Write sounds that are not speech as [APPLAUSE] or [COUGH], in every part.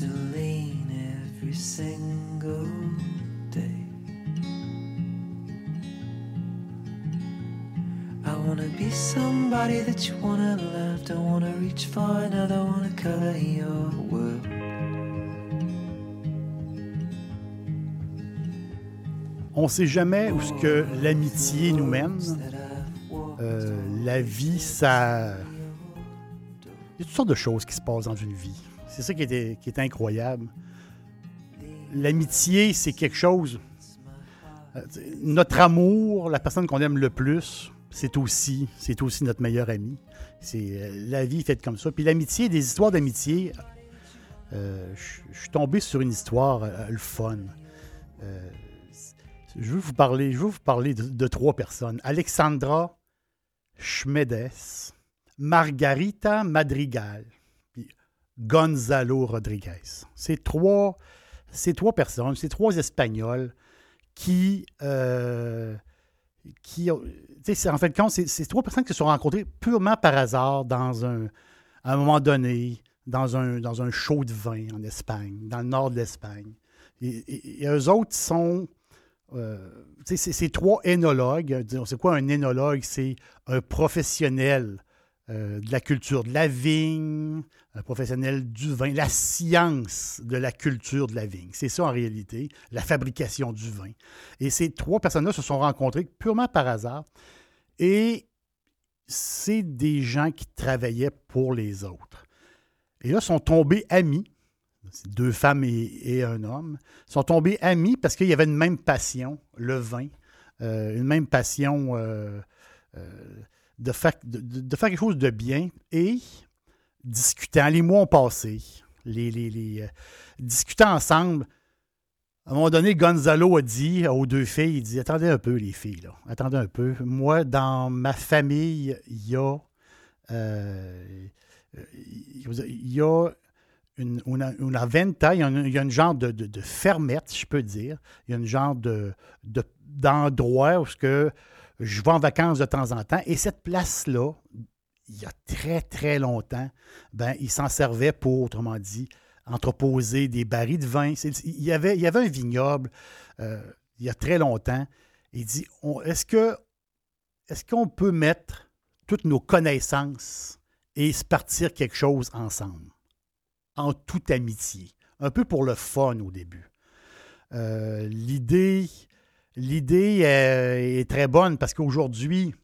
To lean every single day. I wanna be somebody that you wanna love. Don't wanna reach far another, wanna color your world. On sait jamais où ce que l'amitié nous mène. Euh, la vie, ça. Il y a toutes sortes de choses qui se passent dans une vie. C'est ça qui est, incroyable. L'amitié, c'est quelque chose. euh, Notre amour, la personne qu'on aime le plus, c'est aussi, c'est aussi notre meilleur ami. C'est euh, la vie est faite comme ça. Puis l'amitié, des histoires d'amitié. euh, je suis tombé sur une histoire, le fun. Je veux vous parler, de, trois personnes. Alexandra Schmedes, Margarita Madrigal, Gonzalo Rodriguez. Ces trois personnes, ces trois Espagnols qui, euh, qui en fait, compte, c'est trois personnes qui se sont rencontrées purement par hasard dans un, à un moment donné, dans un, dans show de vin en Espagne, dans le nord de l'Espagne. Et, et- eux autres sont euh, c'est trois énologues. C'est quoi un énologue? C'est un professionnel euh, de la culture de la vigne, un professionnel du vin, la science de la culture de la vigne. C'est ça en réalité, la fabrication du vin. Et ces trois personnes-là se sont rencontrées purement par hasard. Et c'est des gens qui travaillaient pour les autres. Et là, sont tombés amis. Deux femmes et, un homme sont tombés amis parce qu'il y avait une même passion, le vin, euh, une même passion euh, de, faire, de, de- faire quelque chose de bien et discutant. Les mois ont passé, les, les- euh, discutant ensemble. À un moment donné, Gonzalo a dit aux deux filles, il dit, attendez un peu les filles, là. attendez un peu. Moi, dans ma famille, il y a... euh, il y a une, venta, il y a une, y a une genre de, de, de fermette, je peux dire. Il y a une genre de- d'endroit où ce que je vais en vacances de temps en temps. Et cette place-là, il y a très, très longtemps, ben, il s'en servait pour, autrement dit, entreposer des barils de vin. Il, y avait, un vignoble euh, il y a très longtemps. Il dit est-ce, que, est-ce qu'on peut mettre toutes nos connaissances et se partir quelque chose ensemble? en toute amitié. Un peu pour le fun au début. Euh, l'idée, l'idée euh, est très bonne parce qu'aujourd'hui,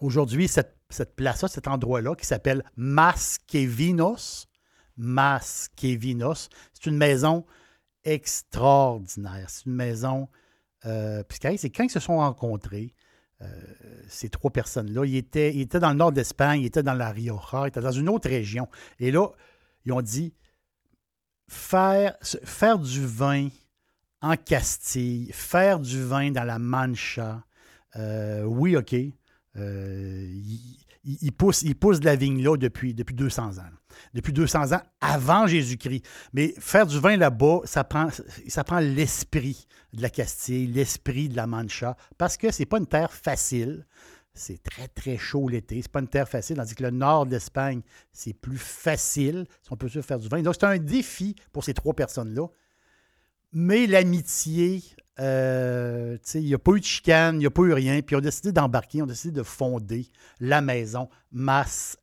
aujourd'hui, cette, place-là, cet endroit-là, qui s'appelle Masquevinos, Masquevinos, c'est une maison extraordinaire. C'est une maison. Euh, puis c'est quand ils se sont rencontrés, euh, ces trois personnes-là, ils étaient, dans le nord d'Espagne, ils étaient dans la Rioja, ils étaient dans une autre région. Et là, ils ont dit faire du vin en Castille, faire du vin dans la Mancha, euh, oui, OK. Euh, ils poussent de la vigne là depuis, depuis 200 ans. Depuis 200 ans avant Jésus-Christ. Mais faire du vin là-bas, ça prend, ça prend l'esprit de la Castille, l'esprit de la Mancha, parce que c'est pas une terre facile. C'est très, très chaud l'été. C'est pas une terre facile, tandis que le nord de l'Espagne, c'est plus facile, on peut se faire du vin. Donc, c'est un défi pour ces trois personnes-là. Mais l'amitié, euh, il n'y a pas eu de chicane, il n'y a pas eu rien. Puis, ils ont décidé d'embarquer, ils ont décidé de fonder la maison Mas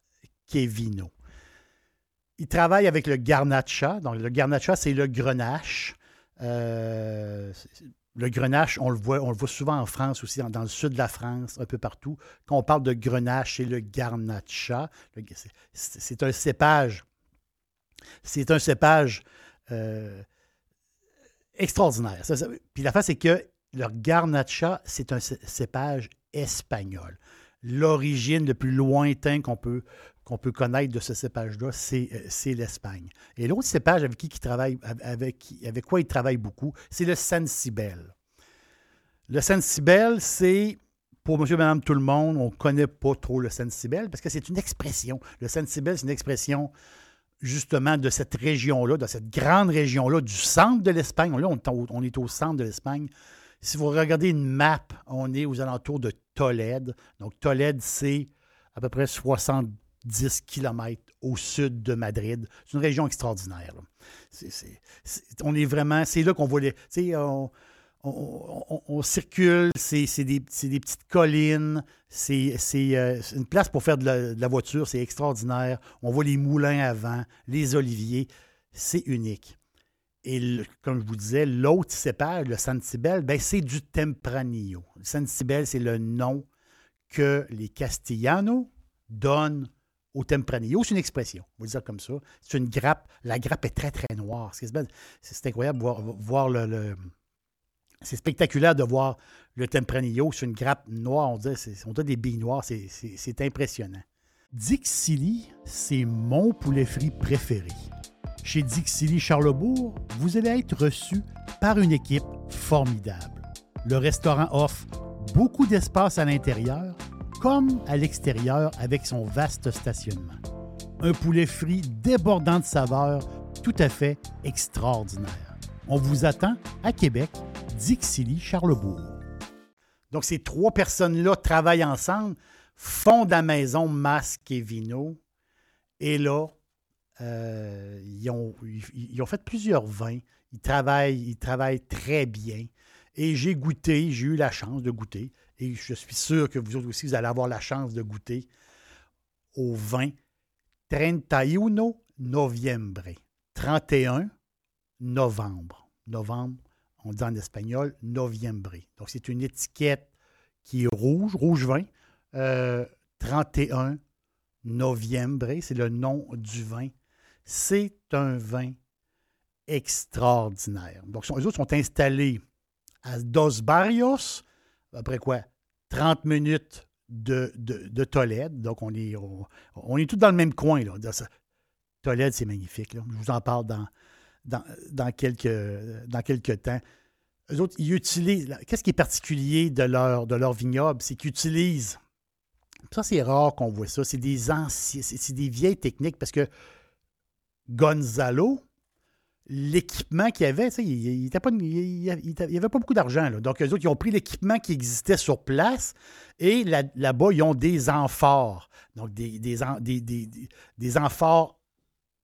Kevino. Ils travaillent avec le Garnacha. Donc, le Garnacha, c'est le grenache. Euh, le grenache, on le voit, on le voit souvent en France aussi, dans, le sud de la France, un peu partout. Quand on parle de grenache, c'est le garnacha. C'est un cépage. C'est un cépage euh, extraordinaire. Puis la face, c'est que leur garnacha, c'est un cépage espagnol. L'origine le plus lointain qu'on peut, peut connaître de ce cépage-là, c'est, c'est l'Espagne. Et l'autre cépage avec qui il travaille, avec, avec quoi il travaille beaucoup, c'est le Sansibel. Le Sansibel, c'est pour monsieur, madame, tout le monde, on ne connaît pas trop le Sensibel parce que c'est une expression. Le Sensibel, c'est une expression justement de cette région-là, de cette grande région-là, du centre de l'Espagne. On est au centre de l'Espagne. Si vous regardez une map, on est aux alentours de Tolède. Donc, Tolède, c'est à peu près 70 km au sud de Madrid. C'est une région extraordinaire. on est vraiment, c'est là qu'on voit les on, circule, c'est des, petites collines, c'est euh, une place pour faire de la, voiture, c'est extraordinaire. On voit les moulins avant, les oliviers, c'est unique. Et comme je vous disais, l'autre cépage, le Santibel, ben, c'est du Tempranillo. Le Santibel, c'est le nom que les Castellanos donnent au Tempranillo. C'est une expression, on va dire comme ça. C'est une grappe. La grappe est très, très noire. C'est incroyable de voir le c'est spectaculaire de voir le Tempranillo sur une grappe noire. On dirait, on des billes noires. C'est impressionnant. Dixili, c'est mon poulet frit préféré. Chez Dixili Charlebourg, vous allez être reçu par une équipe formidable. Le restaurant offre beaucoup d'espace à l'intérieur comme à l'extérieur avec son vaste stationnement. Un poulet frit débordant de saveurs tout à fait extraordinaire. On vous attend à Québec Dixilly, Charlebourg. Donc, ces trois personnes-là travaillent ensemble, font la maison masque et vino. Et là, euh, ils, ont, ils, fait plusieurs vins. Ils travaillent, ils travaillent très bien. Et j'ai goûté, j'ai eu la chance de goûter. Et je suis sûr que vous aussi, vous allez avoir la chance de goûter au vin 31 novembre. 31 novembre. Novembre on dit en espagnol noviembre. Donc, c'est une étiquette qui est rouge, rouge vin, 31 euh, noviembre, c'est le nom du vin. C'est un vin extraordinaire. Donc, les autres sont installés à Dos Barrios, après quoi? 30 minutes de, de, Tolède. Donc, on est, on, est tous dans le même coin. Là. Tolède, c'est magnifique. Je vous en parle dans, dans, quelques, dans quelques temps. Eux autres, ils utilisent. Qu'est-ce qui est particulier de leur, de leur vignoble? C'est qu'ils utilisent. Ça, c'est rare qu'on voit ça. C'est des anciens, c'est des vieilles techniques parce que Gonzalo, l'équipement qu'il avait, il n'y avait pas beaucoup d'argent. Donc, eux autres, ils ont pris l'équipement qui existait sur place et là-bas, ils ont des amphores. Donc, des, des, des, des amphores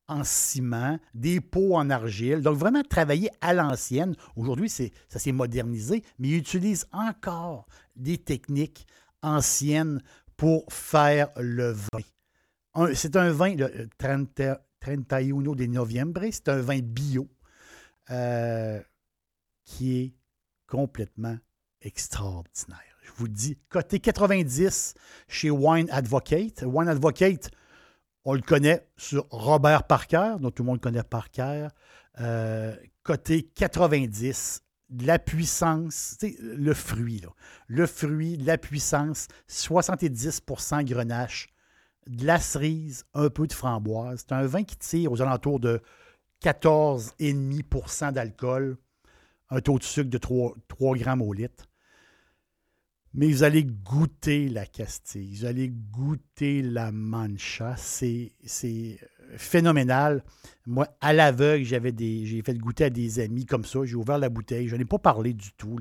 en ciment, des pots en argile. Donc, vraiment travailler à l'ancienne. Aujourd'hui, ça s'est modernisé, mais ils utilisent encore des techniques anciennes pour faire le vin. C'est un vin, le 31 de Novembre, c'est un vin bio euh, qui est complètement extraordinaire. Je vous dis, côté 90 chez Wine Advocate. Wine Advocate, on le connaît sur Robert Parker, dont tout le monde connaît Parker. Côté 90, la puissance, le fruit, le fruit, la puissance, 70% grenache, de la cerise, un peu de framboise. C'est un vin qui tire aux alentours de 14,5% d'alcool, un taux de sucre de 3, 3 grammes au litre mais vous allez goûter la Castille, vous allez goûter la Mancha. C'est, phénoménal. Moi, à l'aveugle, j'avais j'ai fait goûter à des amis comme ça. J'ai ouvert la bouteille. Je n'ai pas parlé du tout.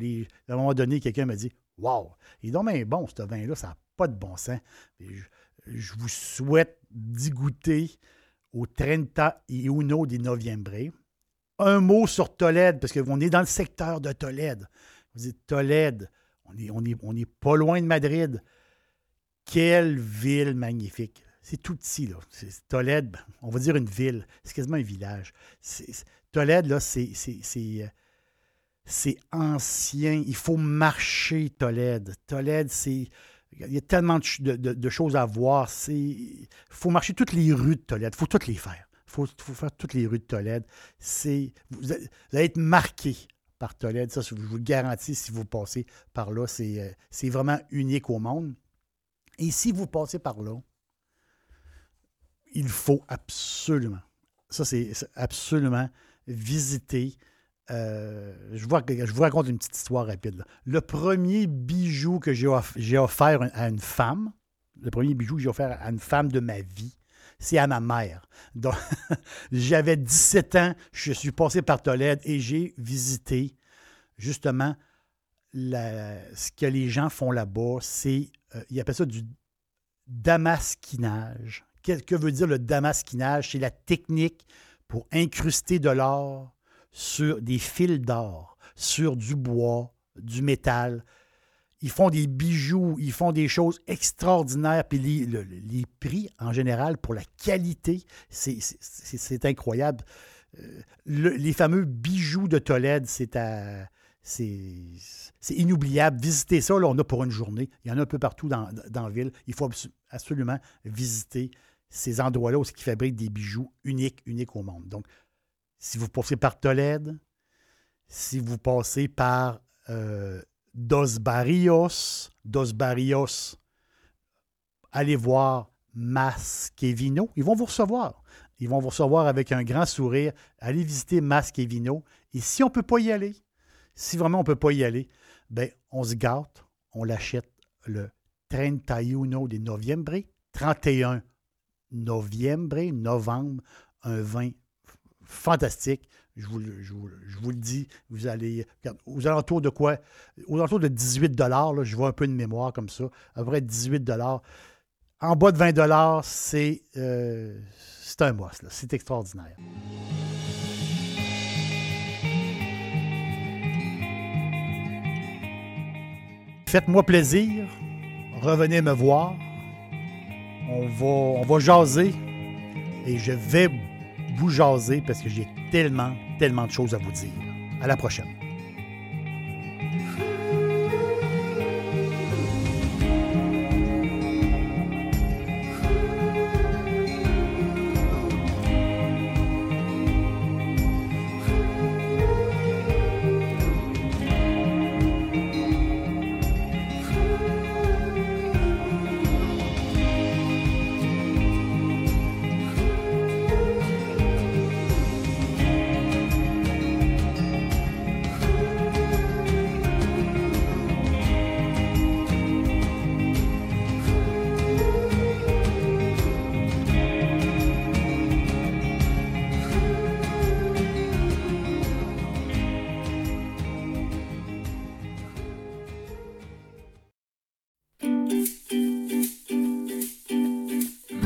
à un moment donné, quelqu'un m'a dit Waouh, il est donc bien bon, ce vin-là, ça n'a pas de bon sens. Je, vous souhaite d'y goûter au 31 di Novembre. Un mot sur Tolède, parce qu'on est dans le secteur de Tolède. Vous dites Tolède, on est, pas loin de Madrid. Quelle ville magnifique. C'est tout petit, là. Tolède, on va dire une ville. C'est quasiment un village. Tolède, là, c'est euh, c'est ancien. Il faut marcher Tolède. Tolède, c'est. Il y a tellement de, choses à voir. Il faut marcher toutes les rues de Tolède. Il faut toutes les faire. Il faut, faire toutes les rues de Tolède. Vous allez être marqué Ça, je vous garantis, si vous passez par là, c'est euh, c'est vraiment unique au monde. Et si vous passez par là, il faut absolument, ça c'est absolument visiter. euh, je, vous, je vous raconte une petite histoire rapide. Le premier bijou que j'ai offert à une femme, le premier bijou que j'ai offert à une femme de ma vie, c'est à ma mère. Donc, [LAUGHS] j'avais 17 ans, je suis passé par Tolède et j'ai visité justement ce que les gens font là-bas. C'est, euh, ils appellent ça du damasquinage. Qu'est-ce que veut dire le damasquinage? C'est la technique pour incruster de l'or sur des fils d'or, sur du bois, du métal. Ils font des bijoux, ils font des choses extraordinaires. Puis les, le- les prix, en général, pour la qualité, c'est- incroyable. Euh, le- les fameux bijoux de Tolède, c'est à. C'est inoubliable. Visitez ça, là, on a pour une journée. Il y en a un peu partout dans, dans la ville. Il faut abso- absolument visiter ces endroits-là où ils fabriquent des bijoux uniques, uniques au monde. Donc, si vous passez par Tolède, si vous passez par euh, Dos Barrios, Dos Barrios, allez voir Masquevino. Ils vont vous recevoir. Ils vont vous recevoir avec un grand sourire. Allez visiter Masquevino. Et si on ne peut pas y aller, si vraiment on ne peut pas y aller, ben, on se gâte, on l'achète le 31 de novembre, 31 novembre, novembre, un vin fantastique. Je vous, le- dis, vous allez. regarde, aux alentours de quoi? Aux alentours de 18 là, je vois un peu de mémoire comme ça. À près 18 En bas de 20 c'est euh, un là. C'est extraordinaire. Faites-moi plaisir. Revenez me voir. On va, on va jaser. Et je vais vous jaser parce que j'ai tellement, tellement de choses à vous dire. À la prochaine.